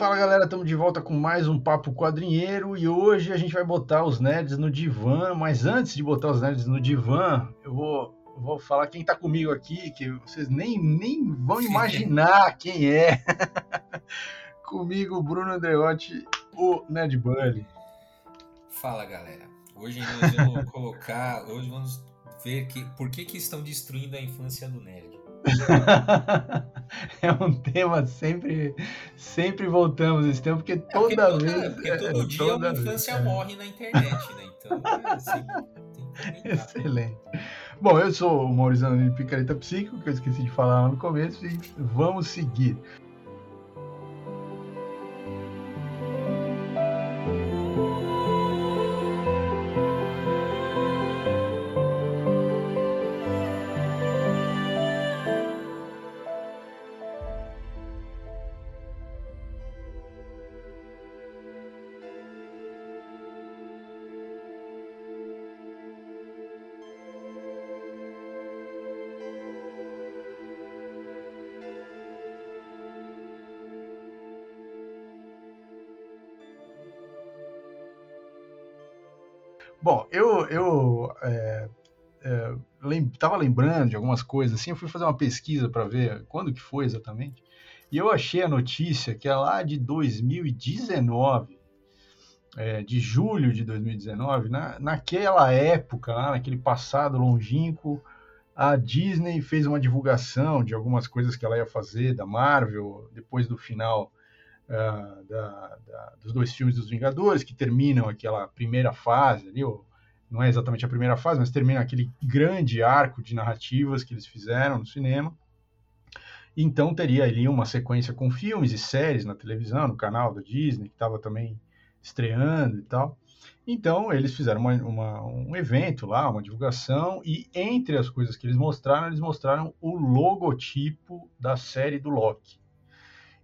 Fala galera, estamos de volta com mais um Papo Quadrinheiro e hoje a gente vai botar os nerds no divã, mas antes de botar os nerds no divã, eu vou, vou falar quem está comigo aqui, que vocês nem, nem vão imaginar quem é. comigo, Bruno Andreotti, o Nerd Bully. Fala galera, hoje nós vamos colocar, hoje vamos ver que, por que, que estão destruindo a infância do nerd. é um tema sempre sempre voltamos esse tema porque toda, é porque toda vez porque todo é, dia uma infância vez, morre na internet né? Então é assim, excelente. Bom eu sou o Maurício de Picareta Psíquico que eu esqueci de falar no começo e vamos seguir tava lembrando de algumas coisas assim, eu fui fazer uma pesquisa para ver quando que foi exatamente, e eu achei a notícia que é lá de 2019, é, de julho de 2019, na, naquela época, lá, naquele passado longínquo, a Disney fez uma divulgação de algumas coisas que ela ia fazer da Marvel depois do final uh, da, da, dos dois filmes dos Vingadores, que terminam aquela primeira fase ali, ou, não é exatamente a primeira fase, mas termina aquele grande arco de narrativas que eles fizeram no cinema. Então teria ali uma sequência com filmes e séries na televisão, no canal da Disney, que estava também estreando e tal. Então eles fizeram uma, uma, um evento lá, uma divulgação, e entre as coisas que eles mostraram, eles mostraram o logotipo da série do Loki.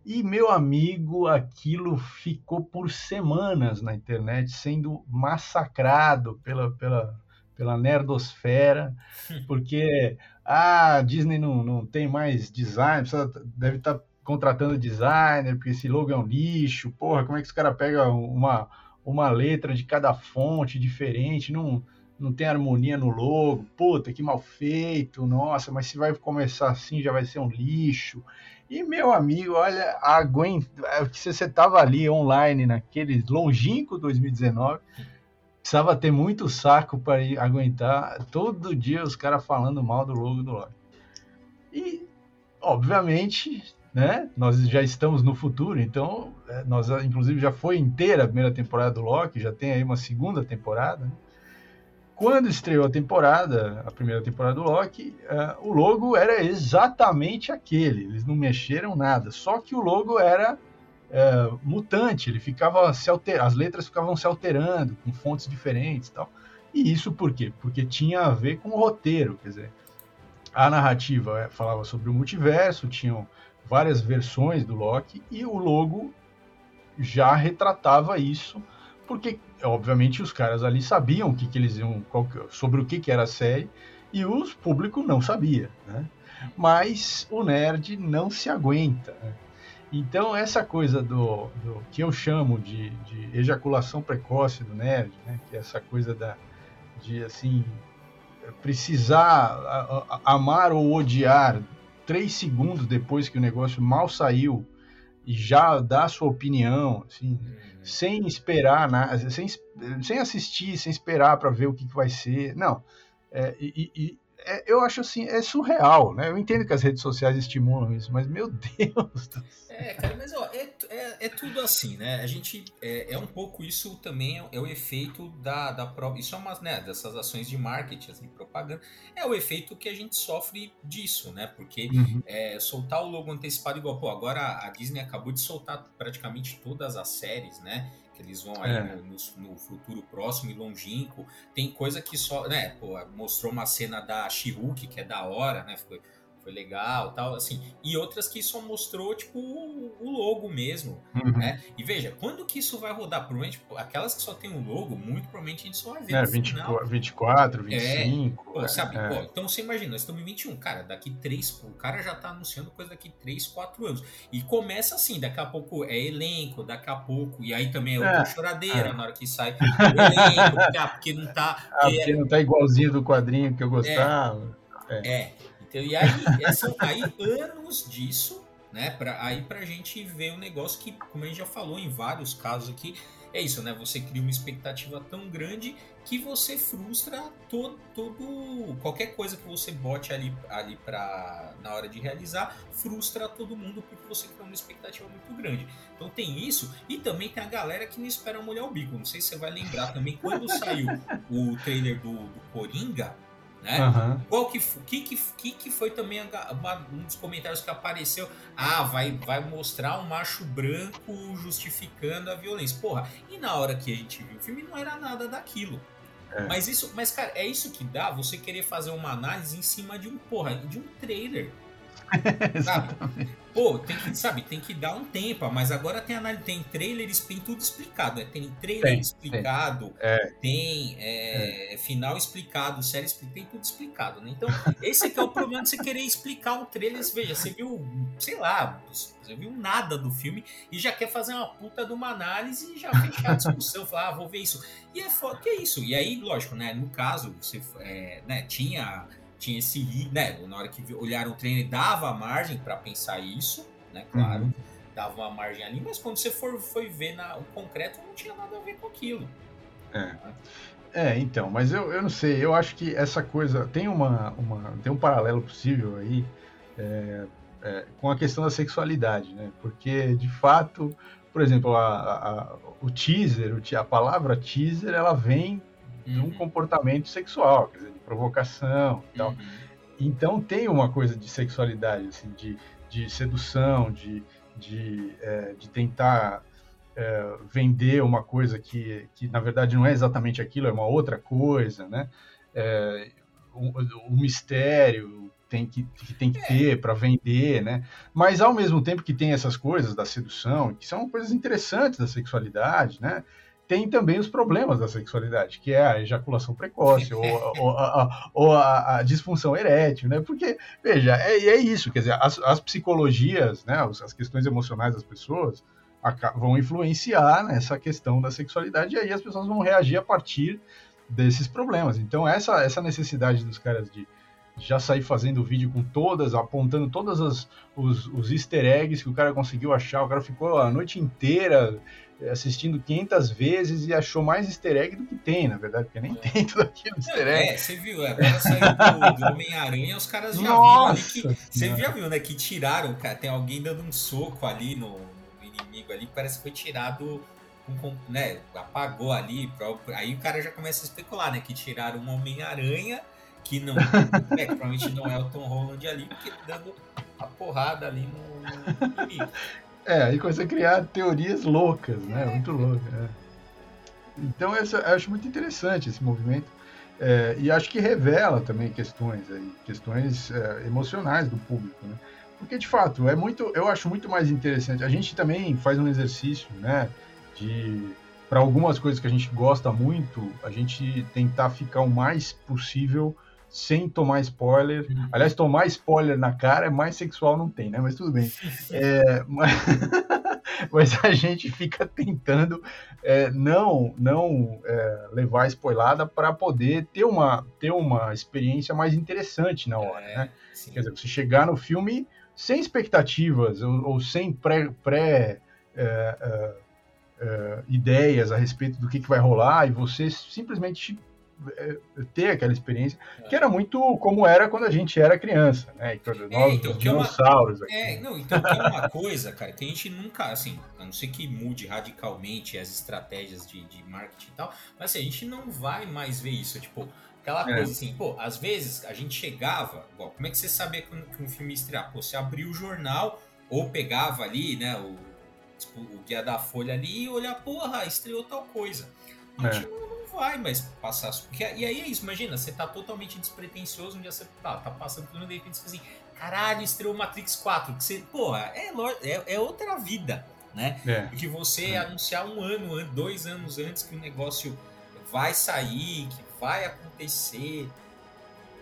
E, meu amigo, aquilo ficou por semanas na internet sendo massacrado pela, pela, pela nerdosfera, porque a ah, Disney não, não tem mais design, precisa, deve estar tá contratando designer, porque esse logo é um lixo, porra, como é que os caras pegam uma, uma letra de cada fonte diferente, não, não tem harmonia no logo, puta, que mal feito, nossa, mas se vai começar assim já vai ser um lixo. E, meu amigo, olha, aguenta, é se você estava ali online naquele longínquo 2019, precisava ter muito saco para aguentar todo dia os caras falando mal do logo do Loki. E, obviamente, né, nós já estamos no futuro, então, é, nós, inclusive, já foi inteira a primeira temporada do Loki, já tem aí uma segunda temporada, né? Quando estreou a temporada, a primeira temporada do Loki, uh, o logo era exatamente aquele. Eles não mexeram nada. Só que o logo era uh, mutante. Ele ficava se alter... as letras ficavam se alterando com fontes diferentes, tal. E isso por quê? Porque tinha a ver com o roteiro, quer dizer, a narrativa eh, falava sobre o multiverso, tinham várias versões do Loki e o logo já retratava isso porque obviamente os caras ali sabiam o que, que eles iam sobre o que, que era a série e o público não sabia, né? Mas o nerd não se aguenta. Né? Então essa coisa do, do, que eu chamo de, de, ejaculação precoce do nerd, né? Que é essa coisa da de assim precisar amar ou odiar três segundos depois que o negócio mal saiu e já dar sua opinião, assim, uhum. sem esperar nada, sem, sem assistir, sem esperar para ver o que, que, vai ser. Não. É, e, e é, eu acho assim, é surreal, né? Eu entendo que as redes sociais estimulam isso, mas meu Deus do céu. É, cara, mas ó, é, é, é tudo assim, né? A gente. É, é um pouco isso também, é, é o efeito da, da própria. Isso é uma, né, dessas ações de marketing, assim, propaganda. É o efeito que a gente sofre disso, né? Porque uhum. é, soltar o logo antecipado igual, pô, agora a Disney acabou de soltar praticamente todas as séries, né? Que eles vão aí é. no, no, no, futuro próximo e longínquo. Tem coisa que só, né, pô, mostrou uma cena da she que é da hora, né? Foi, foi legal, tal, assim. E outras que só mostrou, tipo, o logo mesmo, uhum. né? E veja, quando que isso vai rodar? Provavelmente, aquelas que só tem o logo, muito provavelmente a gente só vai ver é, no 20, final. 24, 25. É, pô, é, sabe? É. Pô, então você imagina, nós estamos em 21, cara, daqui 3, o cara já tá anunciando coisa daqui 3, 4 anos. E começa assim, daqui a pouco é elenco, daqui a pouco, e aí também é outra é, choradeira é. na hora que sai o elenco, porque, ah, porque não tá... Ah, porque não tá igualzinho do quadrinho que eu gostava. É. Então, e aí, são aí anos disso, né? Pra, aí pra gente ver um negócio que, como a gente já falou em vários casos aqui, é isso, né? Você cria uma expectativa tão grande que você frustra todo, todo qualquer coisa que você bote ali, ali pra, na hora de realizar, frustra todo mundo porque você criou uma expectativa muito grande. Então tem isso, e também tem a galera que não espera molhar o bico. Não sei se você vai lembrar também, quando saiu o trailer do, do Coringa, né? Uhum. Qual que, que, que, que foi também uma, um dos comentários que apareceu? Ah, vai, vai mostrar um macho branco justificando a violência. Porra, e na hora que a gente viu o filme não era nada daquilo. É. Mas isso, mas cara, é isso que dá você querer fazer uma análise em cima de um porra, de um trailer. Sabe? Pô, tem que, sabe, tem que dar um tempo, mas agora tem análise, tem trailers, tem tudo explicado, né? Tem trailer tem, explicado, tem, é. tem é, é. final explicado, série explicada, tem tudo explicado, né? Então, esse é o problema de você querer explicar um trailer. Veja, você viu, sei lá, você viu nada do filme e já quer fazer uma puta de uma análise e já fechar a discussão, falar, ah, vou ver isso. E é foda, que é isso? E aí, lógico, né? No caso, você é, né, tinha tinha esse né, na hora que olharam o treino dava margem para pensar isso, né, claro, uhum. dava uma margem ali, mas quando você for foi ver na, o concreto não tinha nada a ver com aquilo. É. É, então, mas eu, eu não sei, eu acho que essa coisa tem uma, uma tem um paralelo possível aí é, é, com a questão da sexualidade, né? Porque de fato, por exemplo, a, a, o teaser, a palavra teaser, ela vem. De um uhum. comportamento sexual, quer dizer, provocação e tal. Uhum. Então tem uma coisa de sexualidade, assim, de, de sedução, de, de, é, de tentar é, vender uma coisa que, que na verdade não é exatamente aquilo, é uma outra coisa, né? É, o, o, mistério tem que, que tem que é. ter para vender, né? Mas ao mesmo tempo que tem essas coisas da sedução, que são coisas interessantes da sexualidade, né? Tem também os problemas da sexualidade, que é a ejaculação precoce ou, ou, a, ou a, a, disfunção erétil, né? Porque, veja, é, é isso, quer dizer, as, as psicologias, né, as questões emocionais das pessoas vão influenciar nessa questão da sexualidade e aí as pessoas vão reagir a partir desses problemas. Então, essa, essa necessidade dos caras de já sair fazendo vídeo com todas, apontando todos os, os easter eggs que o cara conseguiu achar, o cara ficou a noite inteira assistindo 500 vezes e achou mais easter egg do que tem, na verdade, porque nem é. tem tudo aquilo easter egg. É, você viu, agora saiu do, do Homem-Aranha, os caras já Nossa viram ali que. Você já viu, né? Que tiraram, cara, tem alguém dando um soco ali no, no inimigo ali, parece que foi tirado. Um, né, apagou ali, aí o cara já começa a especular, né? Que tiraram um Homem-Aranha que não, é, provavelmente não é o Tom Holland ali, porque dando a porrada ali no, no inimigo. É, aí começa a criar teorias loucas, né? É. Muito loucas. É. Então essa, eu acho muito interessante esse movimento. É, e acho que revela também questões aí, questões é, emocionais do público, né? Porque de fato é muito, eu acho muito mais interessante. A gente também faz um exercício, né? De para algumas coisas que a gente gosta muito, a gente tentar ficar o mais possível sem tomar spoiler. Uhum. Aliás, tomar spoiler na cara é mais sexual, não tem, né? Mas tudo bem. É, mas, mas, a gente fica tentando é, não não é, levar spoilada para poder ter uma, ter uma experiência mais interessante na hora, é, né? Sim. Quer dizer, você chegar no filme sem expectativas ou, ou sem pré, pré é, é, ideias a respeito do que, que vai rolar e você simplesmente ter aquela experiência, é. que era muito como era quando a gente era criança, né? Quando é, nós, então, dinossauros. É, uma, é, não, então que é uma coisa, cara, que a gente nunca, assim, a não ser que mude radicalmente as estratégias de, de marketing e tal, mas assim, a gente não vai mais ver isso, tipo, aquela é. coisa assim, pô, às vezes a gente chegava, igual, como é que você sabia que um, filme ia estrear? Pô, você abria o jornal ou pegava ali, né, o, tipo, o guia da Folha ali e olhar, porra, estreou tal coisa. A gente não vai mais passar. Porque, e aí é isso, imagina, você tá totalmente despretensioso, um dia você tá, tá passando por um de repente você assim, caralho, estreou Matrix 4. Que você, porra, é, é, é outra vida, né? É. Porque você é. anunciar um ano, dois anos antes que o negócio vai sair, que vai acontecer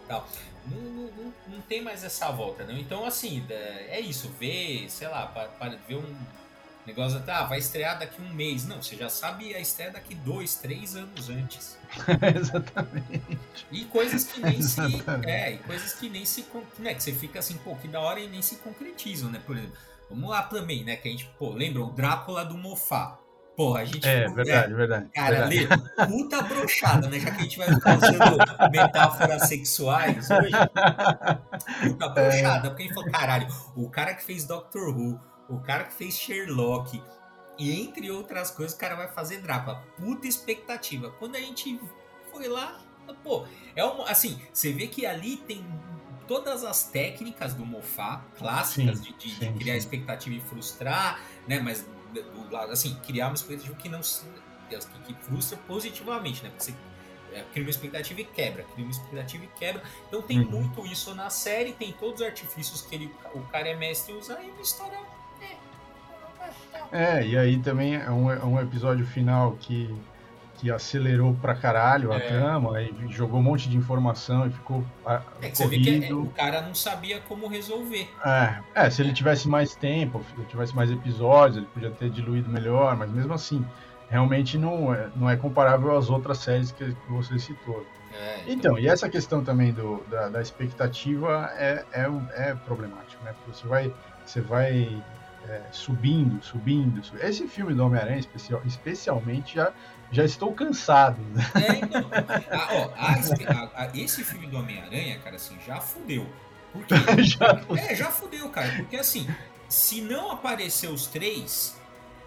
tal. Não, não, não, tem mais essa volta, não. Então, assim, é isso. Ver, sei lá, para, para ver um negócio, tá, vai estrear daqui um mês. Não, você já sabe a estreia daqui dois, três anos antes. Exatamente. E coisas que nem Exatamente. se. É, e coisas que nem se. Né, que você fica assim, pô, que da hora e nem se concretizam, né? Por exemplo, vamos lá também, né? Que a gente, pô, lembra o Drácula do Mofá. Porra, a gente. É, ficou, verdade, é, verdade. Cara, verdade. Lê, puta brochada, né? Já que a gente vai ficar usando metáforas sexuais hoje. Puta brochada. É. Porque a gente falou, caralho, o cara que fez Doctor Who, o cara que fez Sherlock, e entre outras coisas, o cara vai fazer Drácula. Puta expectativa. Quando a gente foi lá, pô, é uma. Assim, você vê que ali tem todas as técnicas do Mofá, clássicas, sim, de, de, sim, de, criar sim. expectativa e frustrar, né? Mas do lado, assim, criar uma expectativa que não que, que frustra positivamente, né? Porque você é, cria uma expectativa e quebra, cria uma expectativa e quebra. Então tem uhum. muito isso na série, tem todos os artifícios que ele, o cara é mestre usar e uma história. É, é e aí também é um, é um episódio final que que acelerou pra caralho a é. trama e jogou um monte de informação e ficou a, é que corrido. Você vê que é, o cara não sabia como resolver. É, é se ele tivesse mais tempo, se ele tivesse mais episódios, ele podia ter diluído melhor, mas mesmo assim, realmente não é, não é comparável às outras séries que, que você citou. É, então... então... e essa questão também do, da, da expectativa é, é, é problemático, né? Porque você vai, você vai é, subindo, subindo, subindo. Esse filme do Homem-Aranha, especial, especialmente, já já estou cansado. Né? É, então, ó, a, a, esse filme do Homem-Aranha, cara, assim, já fudeu. Porque, já é, já fudeu, cara. Porque assim, se não aparecer os três,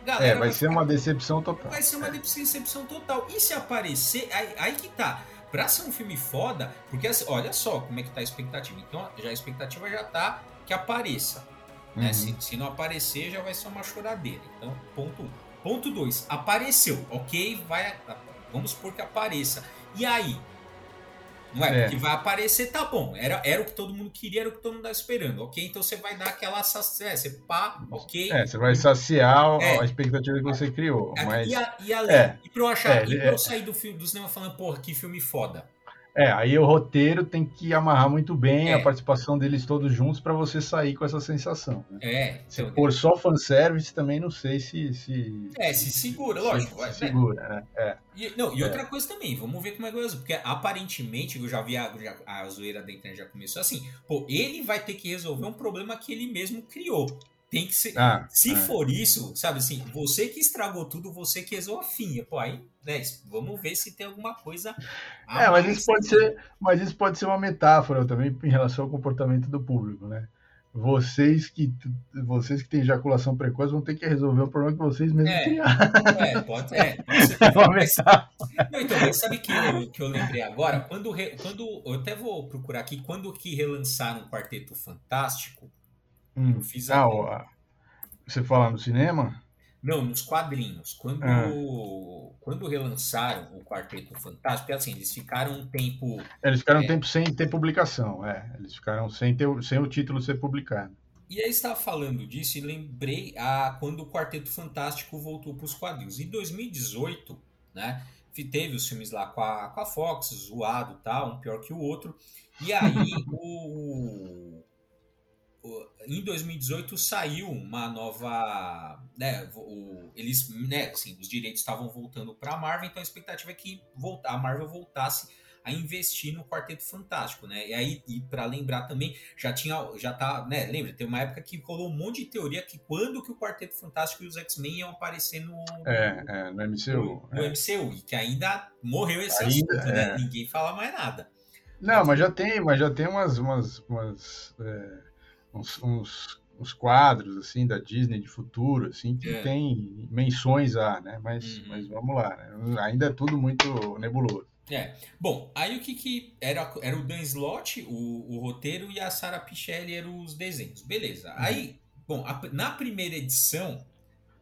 galera. É, vai, vai ser ficar, uma decepção total. Vai ser uma decepção total. E se aparecer, aí, aí que tá. Pra ser um filme foda, porque assim, olha só como é que tá a expectativa. Então, já a expectativa já tá que apareça. Né? Uhum. Se, se não aparecer, já vai ser uma choradeira. Então, ponto um. Ponto 2. Apareceu. Ok, vai. Vamos supor que apareça. E aí? Não é? é? Porque vai aparecer, tá bom. Era, era o que todo mundo queria, era o que todo mundo estava esperando. Ok? Então você vai dar aquela. É, você pá, ok. É, você vai saciar é. a expectativa que você criou. Mas... E, a, e além. É. E pra eu achar. É, e pra eu sair do, filme, do cinema falando, porra, que filme foda. É, aí o roteiro tem que amarrar muito bem é. a participação deles todos juntos para você sair com essa sensação. Né? É. Se então, for só fanservice, também não sei se. se é, se segura, lógico. Se, se segura, né? É. E, não, e é. outra coisa também, vamos ver como é que vai Porque aparentemente, eu já vi a, já, a zoeira da internet já começou assim. Pô, ele vai ter que resolver um problema que ele mesmo criou. Tem que ser. Ah, se é. for isso, sabe assim, você que estragou tudo, você que exou a finha. Pô, aí, né, vamos ver se tem alguma coisa. É, mas isso pode ser, mas isso pode ser uma metáfora também em relação ao comportamento do público, né? Vocês que vocês que têm ejaculação precoce vão ter que resolver o problema que vocês mesmos é, criaram. É, pode, é, pode ser. É uma metáfora. Não, então, mas sabe que eu, que eu lembrei agora? Quando, quando eu até vou procurar aqui, quando que relançaram o Quarteto Fantástico, Hum. Eu fiz ah, a... você fala no cinema? Não, nos quadrinhos. Quando, ah. quando relançaram o Quarteto Fantástico, assim, eles ficaram um tempo. Eles ficaram é... um tempo sem ter publicação, é. Eles ficaram sem, ter, sem o título ser publicado. E aí estava falando disso e lembrei a, quando o Quarteto Fantástico voltou para os quadrinhos. Em 2018, né? Teve os filmes lá com a, com a Fox, zoado tal, um pior que o outro. E aí o, em 2018 saiu uma nova, né, o, eles, né, assim, os direitos estavam voltando para a Marvel, então a expectativa é que a Marvel voltasse a investir no Quarteto Fantástico, né? E aí, e para lembrar também, já tinha, já tá, né? Lembra, tem uma época que rolou um monte de teoria que quando que o Quarteto Fantástico e os X-Men iam aparecer no, é, é, no MCU, no, é. MCU e que ainda morreu esse ainda, assunto, né? É. Ninguém fala mais nada. Não, mas já tem, mas já tem umas, umas, umas é uns, uns, uns, quadros assim da Disney de futuro assim que é. tem menções a, né? Mas, uhum. mas vamos lá, né? ainda é tudo muito nebuloso. É. Bom, aí o que que era era o Dan Slott, o, o roteiro e a Sarah Pichelli eram os desenhos. Beleza. Uhum. Aí, bom, a, na primeira edição,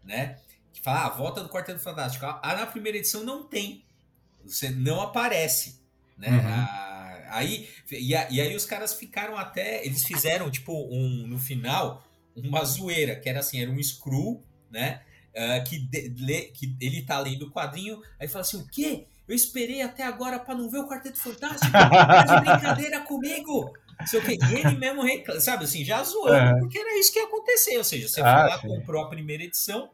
né, que fala ah, a volta do Quarteto Fantástico. A, a, na primeira edição não tem você não aparece, né? Uhum. Ah, aí, e, e aí os caras ficaram até. Eles fizeram, tipo, um, no final, uma zoeira, que era assim, era um screw, né? ah, que, de- lê- que ele tá lendo o quadrinho, aí fala assim: o quê? Eu esperei até agora pra não ver o Quarteto Fantástico? Tá de brincadeira comigo? Não sei o quê. E ele mesmo reclama, sabe assim, já zoando, É. porque era isso que ia acontecer. Ou seja, você Ah, foi lá, sim. comprou a primeira edição.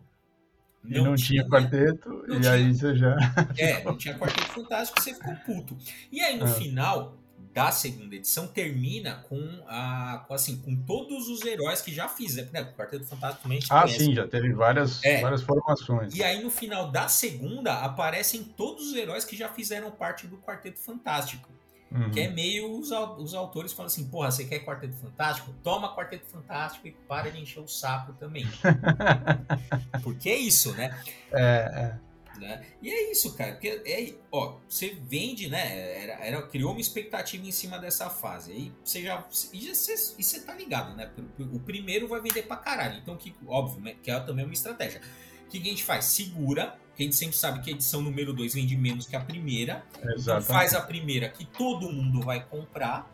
E não, tinha quarteto, não e tinha. aí você já. É, não tinha Quarteto Fantástico, você ficou puto. E aí, no É. final da segunda edição, termina com, a, com, assim, com todos os heróis que já fizeram. Né? O Quarteto Fantástico também a gente Ah, conhece. sim, já teve várias, É. várias formações. E aí, no final da segunda, aparecem todos os heróis que já fizeram parte do Quarteto Fantástico. Uhum. Que é meio os, os autores falam assim: porra, você quer Quarteto Fantástico? Toma Quarteto Fantástico e para de encher o saco também. Porque é isso, né? É, né? E é isso, cara. Porque é, ó, você vende, né? Era, era- criou uma expectativa em cima dessa fase. Aí você já. E você, tá ligado, né? O primeiro vai vender pra caralho. Então, que, óbvio, né? que é também uma estratégia. O que a gente faz? Segura. Que a gente sempre sabe que a edição número 2 vende menos que a primeira. Então faz a primeira que todo mundo vai comprar.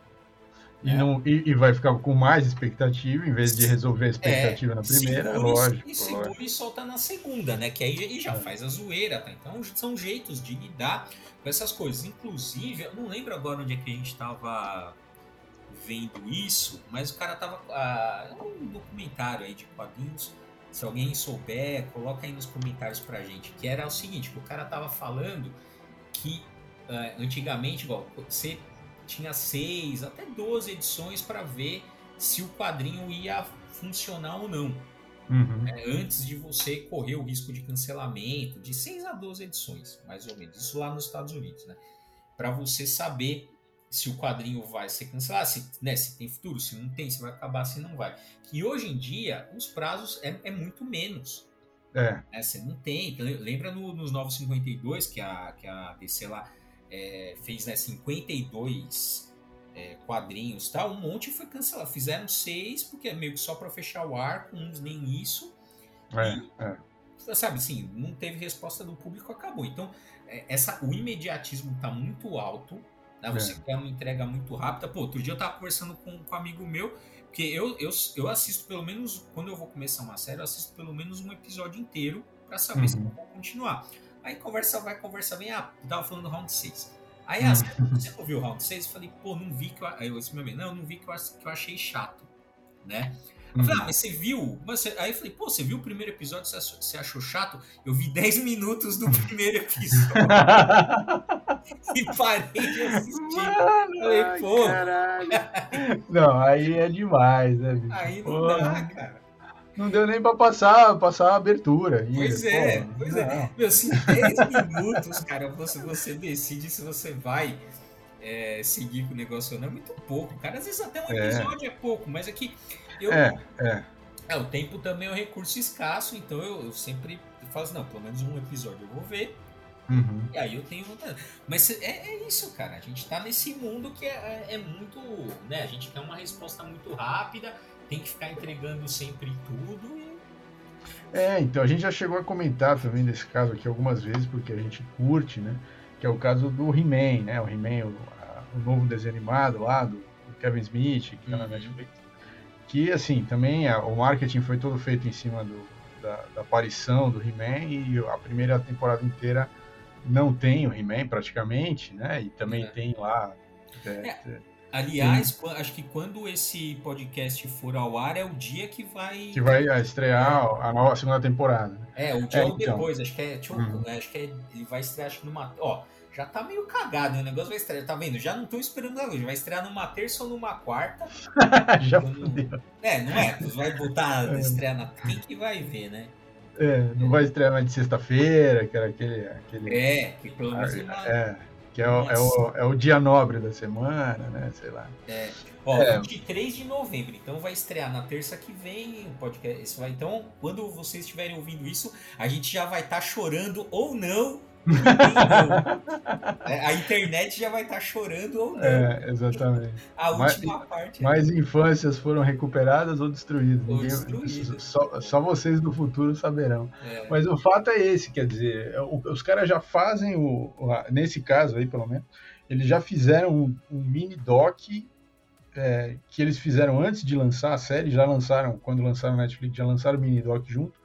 E, não, e, e vai ficar com mais expectativa, em vez de resolver a expectativa na É, primeira, segura e- lógico. E segura lógico. e solta na segunda, né? Que aí e já É. faz a zoeira, tá? Então são jeitos de lidar com essas coisas. Inclusive, eu não lembro agora onde é que a gente tava vendo isso, mas o cara tava. Ah, é um documentário aí de quadrinhos. Se alguém souber, coloca aí nos comentários pra gente. Que era o seguinte: que o cara tava falando que ah, antigamente, igual, você tinha seis, até 12 edições para ver se o quadrinho ia funcionar ou não. Uhum. né? Antes de você correr o risco de cancelamento, de 6 a 12 edições, mais ou menos. Isso lá nos Estados Unidos, né? Para você saber se o quadrinho vai ser cancelado, se, né, se tem futuro, se não tem, se vai acabar, se não vai. Que hoje em dia, os prazos é, é muito menos. É, né? Você não tem. Lembra no- nos Novos 52 que a, que a DC lá é, fez né, 52 é, quadrinhos tal, um monte foi cancelado. Fizeram seis, porque é meio que só para fechar o arco, uns nem isso. é, é. Sabe assim, não teve resposta do público, acabou. Então, é, essa, o imediatismo tá muito alto. Né? Você É. quer uma entrega muito rápida. Pô, outro dia eu tava conversando com, com um amigo meu, porque eu, eu, eu assisto pelo menos, quando eu vou começar uma série, eu assisto pelo menos um episódio inteiro para saber se eu Uhum. vou continuar. Aí conversa vai, conversa vem, ah, tava falando do round 6. Aí, ah, você- não viu o round 6? Eu falei, pô, não vi que eu. Aí eu disse, meu amigo, não, eu não vi que eu, que eu achei chato, né? Eu falei, ah, mas você viu? Mas você- Aí eu falei, pô, você viu o primeiro episódio, você achou, você achou chato? Eu vi 10 minutos do primeiro episódio e parei de assistir. Mano, Falei, pô. caralho. Não, aí é demais, né, bicho? Aí não Porra, dá, cara. Não deu nem pra passar, passar a abertura. Pois é, porra, pois não. é. Meu, se em 10 minutos, cara, você, você decide se você vai é, seguir com o negócio ou não, é muito pouco, cara. Às vezes até um É. episódio é, pouco, mas aqui eu. É, é. É, o tempo também é um recurso escasso, então eu, eu sempre falo assim, não, pelo menos um episódio eu vou ver, Uhum. e aí eu tenho vontade. Mas é, é isso, cara. A gente tá nesse mundo que é, é muito. né? A gente quer uma resposta muito rápida, tem que ficar entregando sempre tudo e. É, então a gente já chegou a comentar também desse caso aqui algumas vezes, porque a gente curte, né? Que é o caso do He-Man, né? O He-Man, o, a- o novo desenho animado lá do, do Kevin Smith, que tá na Uhum. Netflix. Que, assim, também a- o marketing foi todo feito em cima do, da, da aparição do He-Man e a primeira temporada inteira não tem o He-Man praticamente, né? E também É. tem lá. é, É. é, Aliás, quan- acho que quando esse podcast for ao ar é o dia que vai. que vai é, estrear a nova segunda temporada. né? É, o dia É, ou então. depois, acho que é. Deixa eu- Uhum. acho que é, ele vai estrear acho que numa. Ó, já tá meio cagado, né? o negócio vai estrear, tá vendo? Já não tô esperando hoje, vai estrear numa terça ou numa quarta. já fudeu. É, não é? Vai botar, É. estrear na. Quem que vai ver, né? É, não vai estrear mais de sexta-feira, que era aquele. aquele É, que pelo menos uma. é, que é o, é, o, é o dia nobre da semana, né? Sei lá. É. Ó, É. 23 de novembro, então vai estrear na terça que vem o podcast. Então, quando vocês estiverem ouvindo isso, a gente já vai estar chorando ou não a internet já vai estar tá chorando ou não. É, exatamente. A última mais, parte. Mais infâncias foram recuperadas ou destruídas. Ou Ninguém, destruídas. Só, só vocês do futuro saberão. É. Mas o fato é esse, quer dizer, os caras já fazem o. Nesse caso aí, pelo menos, eles já fizeram um, um mini doc é, que eles fizeram antes de lançar a série, já lançaram, quando lançaram na Netflix, já lançaram o mini doc junto,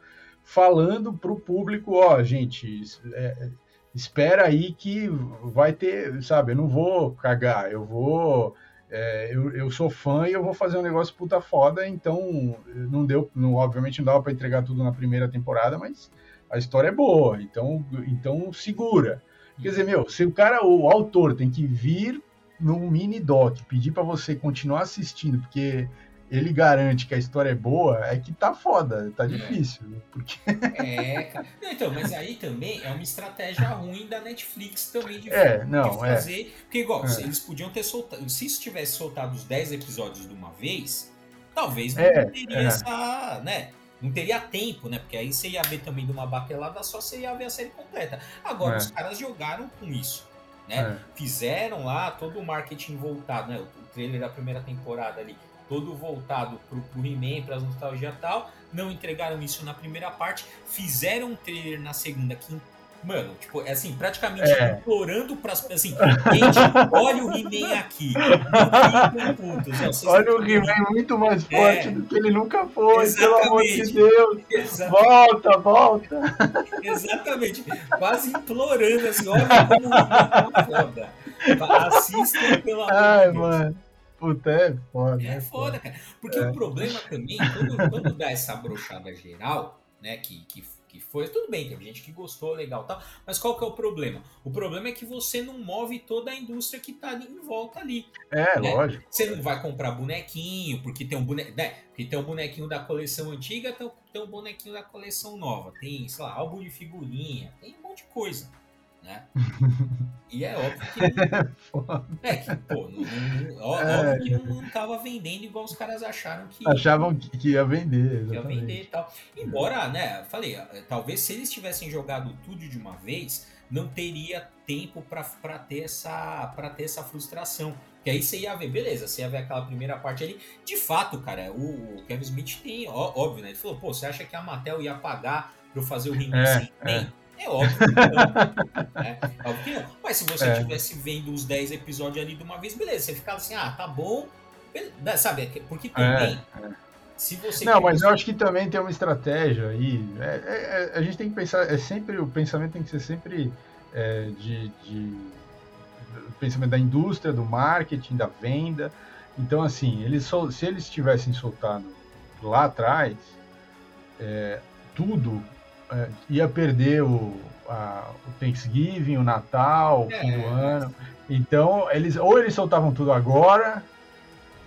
falando para o público, ó, gente, é, espera aí que vai ter, sabe, eu não vou cagar, eu vou. É, eu, eu sou fã e eu vou fazer um negócio puta foda, então não deu, não, obviamente não dava para entregar tudo na primeira temporada, mas a história é boa, então, então segura. Quer dizer, meu, se o cara, o autor tem que vir num mini doc, pedir para você continuar assistindo, porque ele garante que a história é boa, é que tá foda, tá é. difícil. Porque... É, cara. Não, então, mas aí também é uma estratégia ruim da Netflix também de, é, não, de é. fazer. É. Porque, igual, é. eles podiam ter soltado. Se isso tivesse soltado os 10 episódios de uma vez, talvez não é, teria é. essa. né? Não teria tempo, né? Porque aí você ia ver também de uma baquelada só, você ia ver a série completa. Agora, os caras jogaram com isso. Né? Fizeram lá todo o marketing voltado, né? O trailer da primeira temporada ali todo voltado pro, pro He-Man, pras nostalgia e tal. Não entregaram isso na primeira parte, fizeram um trailer na segunda que Mano, tipo, é assim, praticamente é. implorando pras assim, gente, olha o He-Man aqui. Putos, olha o He-Man muito mais é. forte é. do que ele nunca foi, Exatamente. pelo amor de Deus. Exatamente. Volta, volta. Exatamente. Quase implorando, assim, olha como o He-Man tá foda. Assistam, pelo amor Ai, de Deus. Mano. Puta, é foda. É, é foda, cara. Porque é. o problema também, quando, quando dá essa brochada geral, né, que, que, que foi, tudo bem, tem gente que gostou, legal tal, mas qual que é o problema? O problema é que você não move toda a indústria que tá ali em volta ali. É, né? lógico. Você não vai comprar bonequinho, porque tem um bonequinho, né, porque tem um bonequinho da coleção antiga, tem, tem um bonequinho da coleção nova, tem, sei lá, álbum de figurinha, tem um monte de coisa né? E é óbvio que. é que, pô, não, não, óbvio que não, tava vendendo igual os caras acharam que. Achavam que ia vender. Que ia vender e tal. Embora, né, falei, talvez se eles tivessem jogado tudo de uma vez, não teria tempo para ter essa ter essa frustração. Que aí você ia ver, beleza, você ia ver aquela primeira parte ali. De fato, cara, o, Kevin Smith tem, ó, óbvio, né? Ele falou, pô, você acha que a Mattel ia pagar pra eu fazer o remix é? É. É óbvio que não. né? Óbvio que não. Mas se você estivesse é. vendo os 10 episódios ali de uma vez, beleza. Você ficava assim, ah, tá bom. Beleza. Sabe? É porque também. É, é. Se você não, mas eu acho que também tem uma estratégia aí. É, é, a gente tem que pensar, é sempre o pensamento tem que ser sempre de, de pensamento da indústria, do marketing, da venda. Então, assim, eles se eles tivessem soltado lá atrás, é, tudo é, ia perder o, a, o Thanksgiving, o Natal, o é, fim do ano. Então, eles ou eles soltavam tudo agora,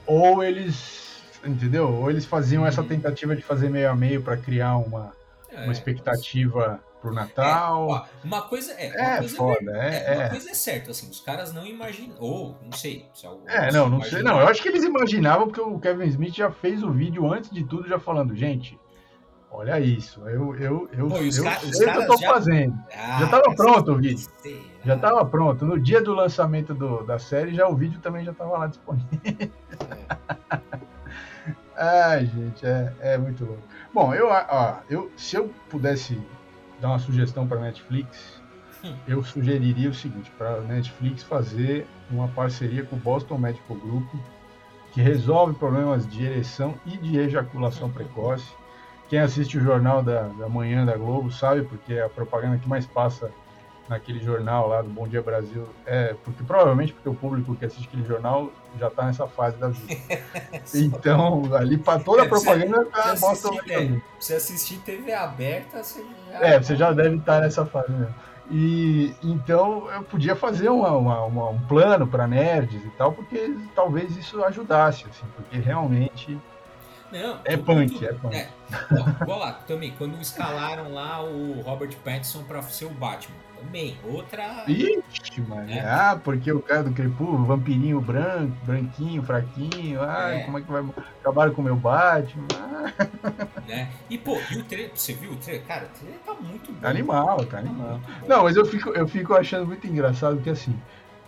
ou eles, entendeu? Ou eles faziam essa uhum. tentativa de fazer meio a meio para criar uma, é, uma expectativa pro Natal. É, ó, uma coisa é, uma é coisa foda, é, é, uma coisa é certa, assim, os caras não imaginam, ou não sei. Se é, não, não sei, não. Eu acho que eles imaginavam porque o Kevin Smith já fez o vídeo antes de tudo já falando, gente, Olha isso, eu, eu, eu, Pô, eu sei o que eu tô já... fazendo. Ah, já estava pronto o vídeo. Já estava pronto. No dia do lançamento do, da série, já o vídeo também já estava lá disponível. É. Ai, gente, é, é muito louco. Bom, eu, ó, eu, se eu pudesse dar uma sugestão para Netflix, hum. eu sugeriria o seguinte: para Netflix fazer uma parceria com o Boston Medical Group, que resolve problemas de ereção e de ejaculação precoce quem assiste o jornal da, da manhã da Globo sabe, porque a propaganda que mais passa naquele jornal lá do Bom Dia Brasil é porque provavelmente porque o público que assiste aquele jornal já está nessa fase da vida. então, ali para toda a propaganda você mostra assistir, é, você assistir TV aberta, você já É, você já deve estar tá nessa fase mesmo. E então eu podia fazer uma, uma, uma, um plano para nerds e tal, porque talvez isso ajudasse, assim, porque realmente não, é punk, é punk. É. Ó, lá, também, quando escalaram lá o Robert Pattinson pra ser o Batman. Também, outra. Ixi, mano. É. Ah, porque o cara do Crepúsculo, vampirinho branco, branquinho, fraquinho. Ai, é. como é que vai. Acabaram com o meu Batman. Né? E, pô, e o trailer, você viu o trailer? Cara, o trailer tá muito bom. Animal, tá animal. Não, mas eu fico, eu fico achando muito engraçado que, assim,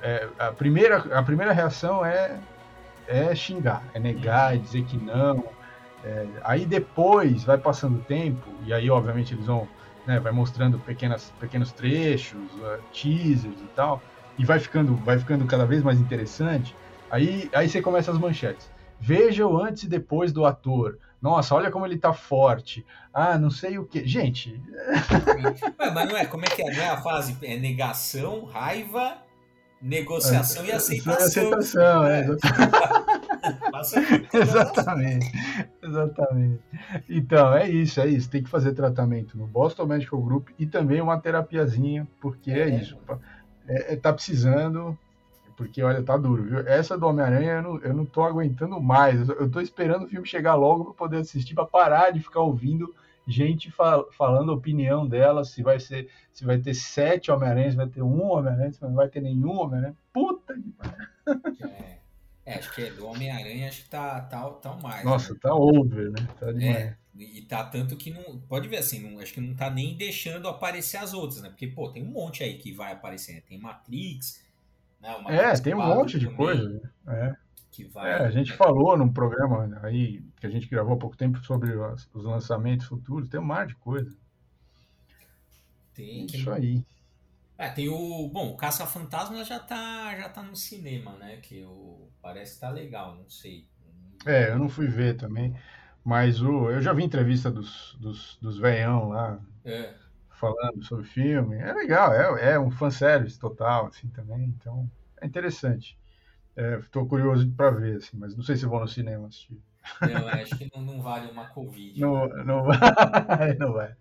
é, a, primeira, a primeira reação é, é xingar, é negar, é dizer que não. É, aí depois vai passando o tempo, e aí, obviamente, eles vão, né, vai mostrando pequenas, pequenos trechos, uh, teasers e tal, e vai ficando, vai ficando cada vez mais interessante. Aí, aí você começa as manchetes. Veja o antes e depois do ator. Nossa, olha como ele tá forte. Ah, não sei o que. Gente. Ué, mas não é, como é que é? Não é a fase é negação, raiva, negociação e aceitação. Aceitação, é. exatamente. exatamente. Então, é isso, é isso. Tem que fazer tratamento no Boston Medical Group e também uma terapiazinha, porque é, é isso. É, é, tá precisando porque, olha, tá duro, viu? Essa do Homem-Aranha eu não, eu não tô aguentando mais. Eu tô esperando o filme chegar logo para poder assistir, para parar de ficar ouvindo gente fal falando a opinião dela, se vai ser, se vai ter sete Homem-Aranhas, se vai ter um Homem-Aranha, se não vai ter nenhum Homem-Aranha. Puta que pariu. É, é, acho que é do Homem-Aranha acho que tá, tá, tá mais. Nossa, né? tá over, né? Tá demais. É, e tá tanto que não. Pode ver assim, não, acho que não tá nem deixando aparecer as outras, né? Porque, pô, tem um monte aí que vai aparecer, né? Tem Matrix, né? é, tem um monte de também, coisa. É. Que vai, é, a gente falou num programa aí que a gente gravou há pouco tempo sobre os, os lançamentos futuros, tem um mar de coisa. Tem. Isso aí. É, tem o. Bom, o Caça-Fantasma já tá, já tá no cinema, né? Que o, parece que tá legal, não sei. É, eu não fui ver também. Mas o, eu já vi entrevista dos, dos, dos veião lá. É falando sobre o filme. É legal, é, é um fanservice total, assim, também. Então, é interessante. Estou é, curioso para ver, assim, mas não sei se vou no cinema assistir. Não, acho que não, não vale uma Covid. Não, né? não vai. não vai.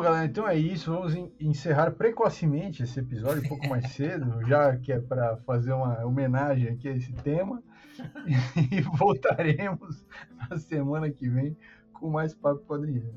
Galera, então é isso. Vamos encerrar precocemente esse episódio, um pouco mais cedo, já que é para fazer uma homenagem aqui a esse tema. E voltaremos na semana que vem com mais Papo Quadrinheiro.